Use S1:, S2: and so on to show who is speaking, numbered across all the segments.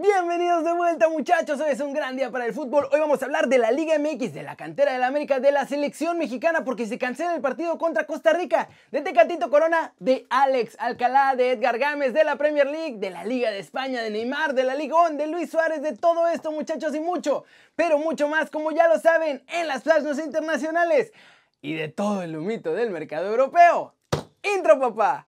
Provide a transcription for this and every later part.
S1: Bienvenidos de vuelta muchachos, hoy es un gran día para el fútbol. Hoy vamos a hablar de la Liga MX, de la cantera del América, de la selección mexicana porque se cancela el partido contra Costa Rica, de Tecatito Corona, de Alex Alcalá, de Edgar Gámez, de la Premier League, de la Liga de España, de Neymar, de la Ligón, de Luis Suárez, de todo esto muchachos y mucho, pero mucho más como ya lo saben en las plasmas internacionales y de todo el humito del mercado europeo. Intro papá.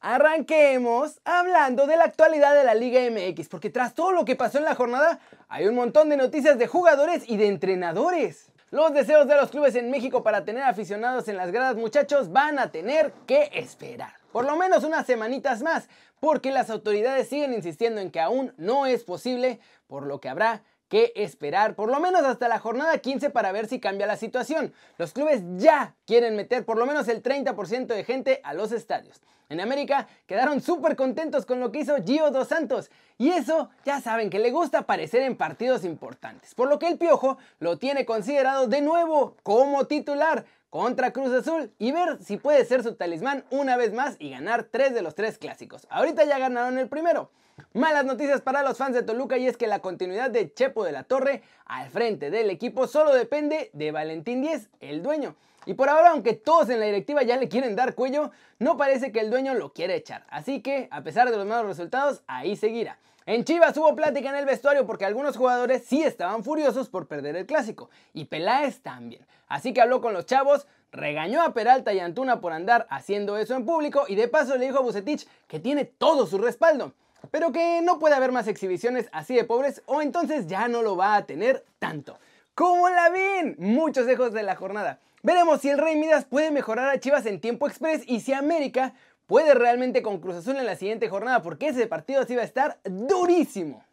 S1: Arranquemos hablando de la actualidad de la Liga MX, porque tras todo lo que pasó en la jornada, hay un montón de noticias de jugadores y de entrenadores. Los deseos de los clubes en México para tener aficionados en las gradas, muchachos, van a tener que esperar. Por lo menos unas semanitas más, porque las autoridades siguen insistiendo en que aún no es posible, por lo que habrá que esperar por lo menos hasta la jornada 15 para ver si cambia la situación. Los clubes ya quieren meter por lo menos el 30% de gente a los estadios. En América quedaron súper contentos con lo que hizo Gio Dos Santos y eso ya saben que le gusta aparecer en partidos importantes, por lo que el Piojo lo tiene considerado de nuevo como titular contra Cruz Azul y ver si puede ser su talismán una vez más y ganar tres de los tres clásicos. Ahorita ya ganaron el primero. Malas noticias para los fans de Toluca y es que la continuidad de Chepo de la Torre al frente del equipo solo depende de Valentín Díez, el dueño. Y por ahora, aunque todos en la directiva ya le quieren dar cuello, no parece que el dueño lo quiera echar. Así que, a pesar de los malos resultados, ahí seguirá. En Chivas hubo plática en el vestuario porque algunos jugadores sí estaban furiosos por perder el clásico. Y Peláez también. Así que habló con los chavos, regañó a Peralta y Antuna por andar haciendo eso en público y de paso le dijo a Bucetich que tiene todo su respaldo pero que no puede haber más exhibiciones así de pobres o entonces ya no lo va a tener tanto. ¿Cómo la ven? Muchos lejos de la jornada. Veremos si el Rey Midas puede mejorar a Chivas en tiempo express y si América puede realmente con Cruz Azul en la siguiente jornada porque ese partido sí va a estar durísimo.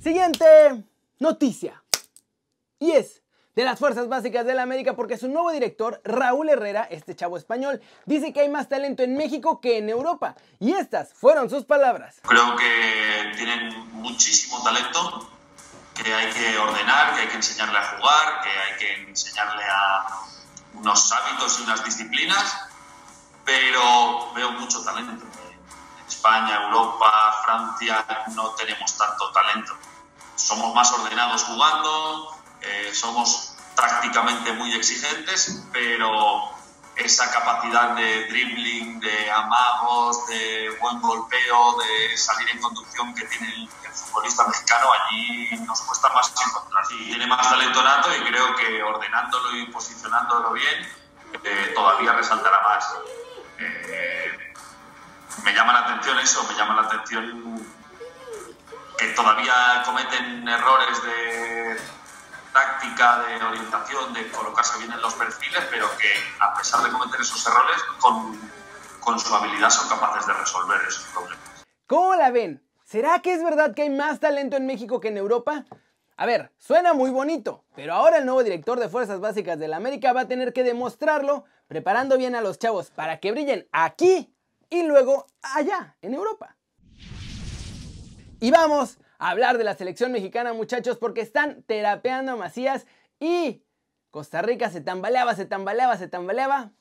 S1: Siguiente noticia. Y es de las Fuerzas Básicas de la América porque su nuevo director, Raúl Herrera, este chavo español, dice que hay más talento en México que en Europa. Y estas fueron sus palabras.
S2: Creo que tienen muchísimo talento, que hay que ordenar, que hay que enseñarle a jugar, que hay que enseñarle a unos hábitos y unas disciplinas, pero veo mucho talento. En España, Europa, Francia no tenemos tanto talento. Somos más ordenados jugando, eh, somos prácticamente muy exigentes, pero esa capacidad de dribbling, de amagos, de buen golpeo, de salir en conducción que tiene el, futbolista mexicano, allí nos cuesta más encontrar. Sí, tiene más talento nato y creo que ordenándolo y posicionándolo bien, eh, todavía resaltará más. Eh, me llama la atención eso, me llama la atención que todavía cometen errores de táctica, de orientación, de colocarse bien en los perfiles, pero que a pesar de cometer esos errores, con, con su habilidad son capaces de resolver esos problemas.
S1: ¿Cómo la ven? ¿Será que es verdad que hay más talento en México que en Europa? A ver, suena muy bonito, pero ahora el nuevo director de Fuerzas Básicas de la América va a tener que demostrarlo preparando bien a los chavos para que brillen aquí y luego allá, en Europa. Y vamos hablar de la selección mexicana, muchachos, porque están terapeando a Macías y Costa Rica se tambaleaba, se tambaleaba, se tambaleaba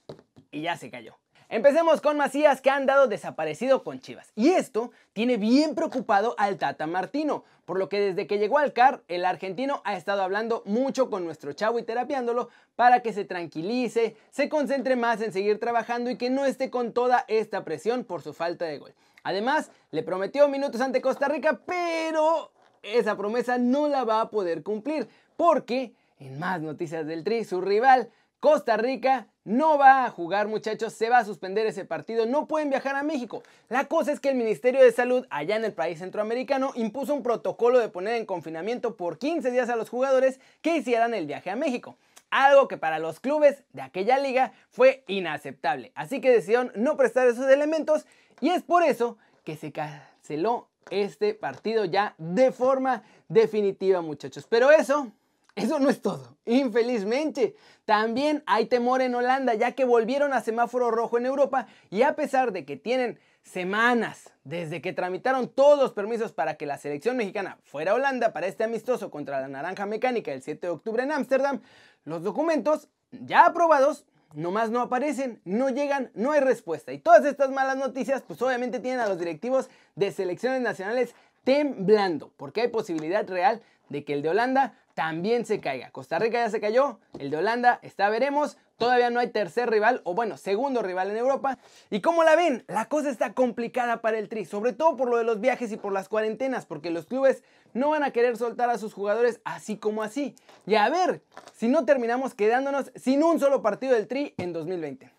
S1: y ya se cayó. Empecemos con Macías que ha andado desaparecido con Chivas. Y esto tiene bien preocupado al Tata Martino, por lo que desde que llegó al CAR, el argentino ha estado hablando mucho con nuestro chavo y terapiándolo para que se tranquilice, se concentre más en seguir trabajando y que no esté con toda esta presión por su falta de gol. Además, le prometió minutos ante Costa Rica, pero esa promesa no la va a poder cumplir, porque en más noticias del Tri, su rival, Costa Rica, no va a jugar muchachos, se va a suspender ese partido, no pueden viajar a México. La cosa es que el Ministerio de Salud allá en el país centroamericano impuso un protocolo de poner en confinamiento por 15 días a los jugadores que hicieran el viaje a México. Algo que para los clubes de aquella liga fue inaceptable. Así que decidieron no prestar esos elementos y es por eso que se canceló este partido ya de forma definitiva, muchachos. Pero eso, eso no es todo. Infelizmente, también hay temor en Holanda, ya que volvieron a semáforo rojo en Europa y a pesar de que tienen semanas desde que tramitaron todos los permisos para que la selección mexicana fuera a Holanda para este amistoso contra la Naranja Mecánica el 7 de octubre en Ámsterdam, los documentos ya aprobados nomás no aparecen, no llegan, no hay respuesta. Y todas estas malas noticias, pues obviamente tienen a los directivos de selecciones nacionales temblando, porque hay posibilidad real de que el de Holanda también se caiga. Costa Rica ya se cayó, el de Holanda está veremos, todavía no hay tercer rival o bueno, segundo rival en Europa. Y como la ven, la cosa está complicada para el Tri, sobre todo por lo de los viajes y por las cuarentenas, porque los clubes no van a querer soltar a sus jugadores así como así. Y a ver si no terminamos quedándonos sin un solo partido del Tri en 2020.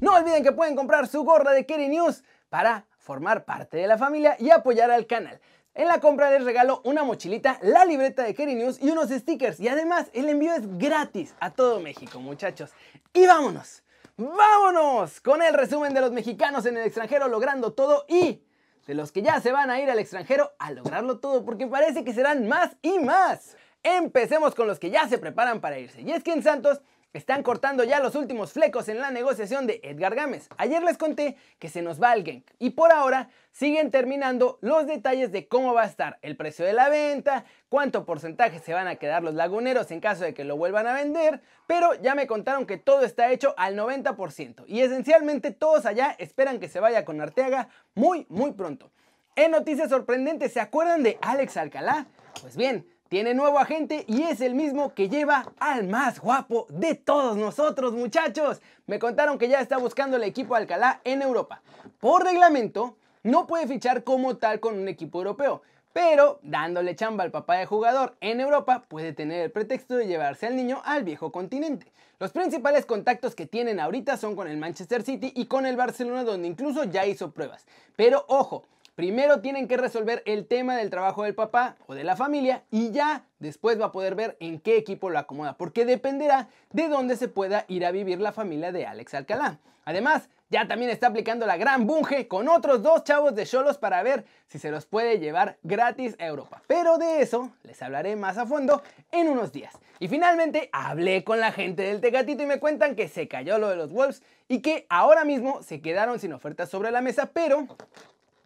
S1: No olviden que pueden comprar su gorra de Kerry News para formar parte de la familia y apoyar al canal. En la compra les regalo una mochilita, la libreta de Kerry News y unos stickers. Y además el envío es gratis a todo México, muchachos. Y vámonos, vámonos con el resumen de los mexicanos en el extranjero logrando todo y de los que ya se van a ir al extranjero a lograrlo todo porque parece que serán más y más. Empecemos con los que ya se preparan para irse. Y es que en Santos están cortando ya los últimos flecos en la negociación de Edgar Gámez. Ayer les conté que se nos va alguien y por ahora siguen terminando los detalles de cómo va a estar el precio de la venta, cuánto porcentaje se van a quedar los laguneros en caso de que lo vuelvan a vender, pero ya me contaron que todo está hecho al 90% y esencialmente todos allá esperan que se vaya con Arteaga muy muy pronto. En noticias sorprendentes, ¿se acuerdan de Alex Alcalá? Pues bien, tiene nuevo agente y es el mismo que lleva al más guapo de todos nosotros, muchachos. Me contaron que ya está buscando el equipo Alcalá en Europa. Por reglamento, no puede fichar como tal con un equipo europeo, pero dándole chamba al papá de jugador en Europa puede tener el pretexto de llevarse al niño al viejo continente. Los principales contactos que tienen ahorita son con el Manchester City y con el Barcelona donde incluso ya hizo pruebas. Pero ojo, Primero tienen que resolver el tema del trabajo del papá o de la familia y ya después va a poder ver en qué equipo lo acomoda, porque dependerá de dónde se pueda ir a vivir la familia de Alex Alcalá. Además, ya también está aplicando la gran bunge con otros dos chavos de Cholos para ver si se los puede llevar gratis a Europa. Pero de eso les hablaré más a fondo en unos días. Y finalmente hablé con la gente del Tecatito y me cuentan que se cayó lo de los Wolves y que ahora mismo se quedaron sin ofertas sobre la mesa, pero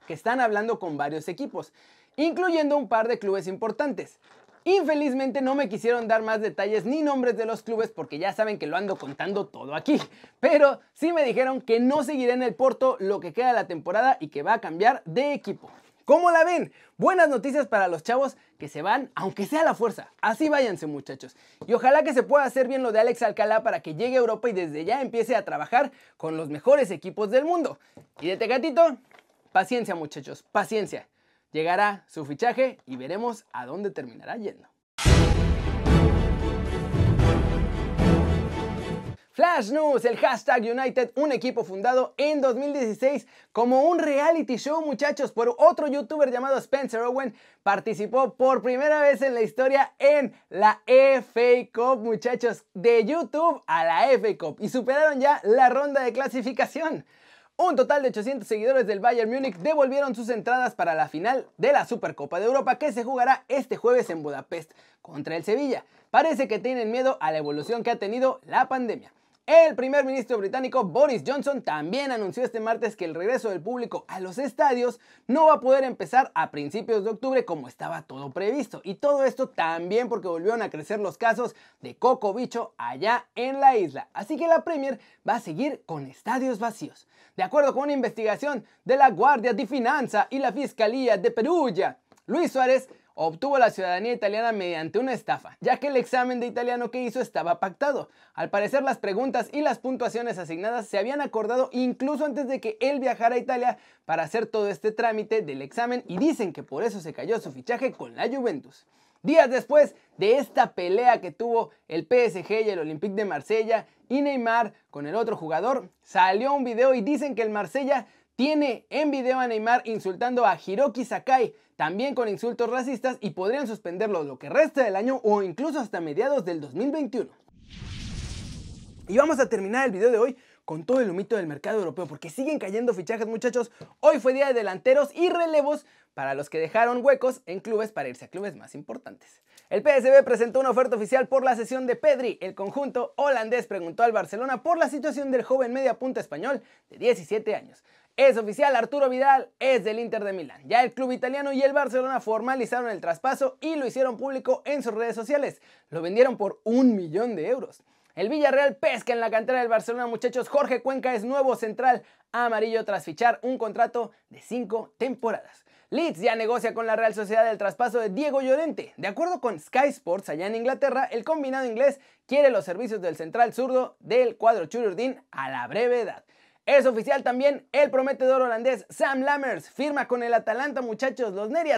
S1: que están hablando con varios equipos, incluyendo un par de clubes importantes. Infelizmente no me quisieron dar más detalles ni nombres de los clubes porque ya saben que lo ando contando todo aquí. Pero sí me dijeron que no seguiré en el Porto lo que queda de la temporada y que va a cambiar de equipo. ¿Cómo la ven? Buenas noticias para los chavos que se van, aunque sea a la fuerza. Así váyanse muchachos. Y ojalá que se pueda hacer bien lo de Alex Alcalá para que llegue a Europa y desde ya empiece a trabajar con los mejores equipos del mundo. Y de Tecatito, Paciencia muchachos, paciencia. Llegará su fichaje y veremos a dónde terminará yendo. Flash News, el hashtag United, un equipo fundado en 2016 como un reality show, muchachos, por otro youtuber llamado Spencer Owen. Participó por primera vez en la historia en la FA Cup, muchachos, de YouTube a la FA Cup y superaron ya la ronda de clasificación. Un total de 800 seguidores del Bayern Múnich devolvieron sus entradas para la final de la Supercopa de Europa que se jugará este jueves en Budapest contra el Sevilla. Parece que tienen miedo a la evolución que ha tenido la pandemia. El primer ministro británico Boris Johnson también anunció este martes que el regreso del público a los estadios no va a poder empezar a principios de octubre como estaba todo previsto. Y todo esto también porque volvieron a crecer los casos de coco bicho allá en la isla. Así que la Premier va a seguir con estadios vacíos. De acuerdo con una investigación de la Guardia di Finanza y la Fiscalía de Perugia, Luis Suárez obtuvo la ciudadanía italiana mediante una estafa, ya que el examen de italiano que hizo estaba pactado. Al parecer las preguntas y las puntuaciones asignadas se habían acordado incluso antes de que él viajara a Italia para hacer todo este trámite del examen y dicen que por eso se cayó su fichaje con la Juventus. Días después de esta pelea que tuvo el PSG y el Olympique de Marsella y Neymar con el otro jugador, salió un video y dicen que el Marsella tiene en video a Neymar insultando a Hiroki Sakai, también con insultos racistas y podrían suspenderlo lo que resta del año o incluso hasta mediados del 2021. Y vamos a terminar el video de hoy con todo el humito del mercado europeo porque siguen cayendo fichajes muchachos. Hoy fue día de delanteros y relevos para los que dejaron huecos en clubes para irse a clubes más importantes. El PSB presentó una oferta oficial por la sesión de Pedri. El conjunto holandés preguntó al Barcelona por la situación del joven media punta español de 17 años. Es oficial, Arturo Vidal es del Inter de Milán. Ya el club italiano y el Barcelona formalizaron el traspaso y lo hicieron público en sus redes sociales. Lo vendieron por un millón de euros. El Villarreal pesca en la cantera del Barcelona, muchachos. Jorge Cuenca es nuevo central amarillo tras fichar un contrato de cinco temporadas. Leeds ya negocia con la Real Sociedad el traspaso de Diego Llorente. De acuerdo con Sky Sports allá en Inglaterra, el combinado inglés quiere los servicios del central zurdo del cuadro Chururdin a la brevedad. Es oficial también el prometedor holandés Sam Lammers firma con el Atalanta muchachos. Los Neri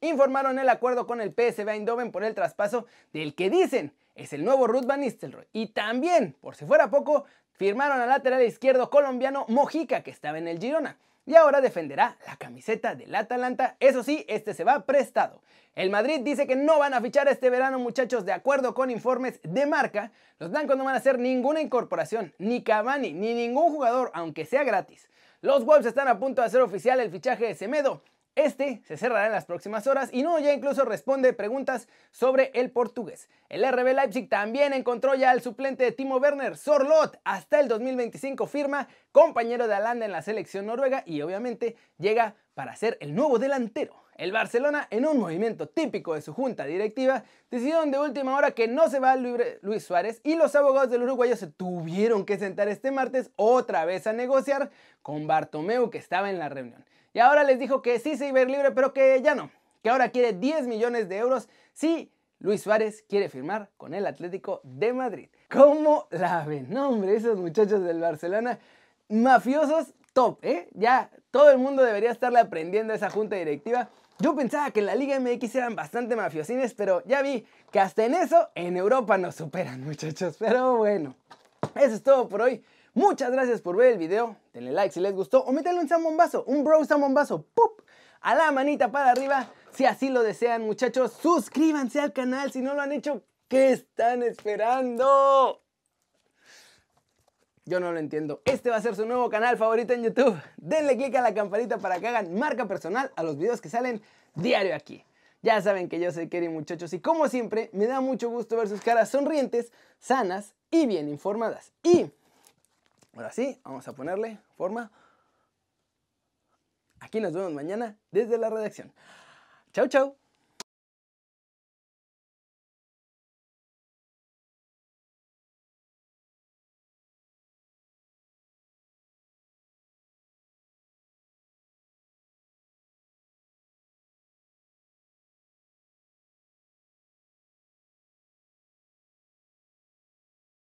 S1: informaron el acuerdo con el PSV Eindhoven por el traspaso del que dicen es el nuevo Ruth Van Nistelrooy. Y también, por si fuera poco, firmaron al lateral izquierdo colombiano Mojica, que estaba en el Girona. Y ahora defenderá la camiseta del Atalanta. Eso sí, este se va prestado. El Madrid dice que no van a fichar este verano, muchachos, de acuerdo con informes de marca. Los blancos no van a hacer ninguna incorporación, ni Cavani, ni ningún jugador, aunque sea gratis. Los Wolves están a punto de hacer oficial el fichaje de Semedo, este se cerrará en las próximas horas y no ya incluso responde preguntas sobre el portugués. El RB Leipzig también encontró ya al suplente de Timo Werner, Sorlot, hasta el 2025 firma, compañero de Alanda en la selección noruega y obviamente llega para ser el nuevo delantero. El Barcelona, en un movimiento típico de su junta directiva, decidieron de última hora que no se va Luis Suárez y los abogados del uruguayo se tuvieron que sentar este martes otra vez a negociar con Bartomeu que estaba en la reunión. Y ahora les dijo que sí se iba a ir libre, pero que ya no. Que ahora quiere 10 millones de euros si Luis Suárez quiere firmar con el Atlético de Madrid. ¿Cómo la ven? No, hombre, esos muchachos del Barcelona, mafiosos top, ¿eh? Ya todo el mundo debería estarle aprendiendo a esa junta directiva. Yo pensaba que en la Liga MX eran bastante mafiosines, pero ya vi que hasta en eso en Europa nos superan, muchachos. Pero bueno, eso es todo por hoy. Muchas gracias por ver el video. Denle like si les gustó o métanle un zambombazo, un bro zambombazo. ¡Pup! A la manita para arriba si así lo desean, muchachos. Suscríbanse al canal si no lo han hecho. ¿Qué están esperando? Yo no lo entiendo. Este va a ser su nuevo canal favorito en YouTube. Denle click a la campanita para que hagan marca personal a los videos que salen diario aquí. Ya saben que yo soy Kerry muchachos y como siempre me da mucho gusto ver sus caras sonrientes, sanas y bien informadas. Y Ahora sí, vamos a ponerle forma. Aquí nos vemos mañana desde la redacción. Chau, chau.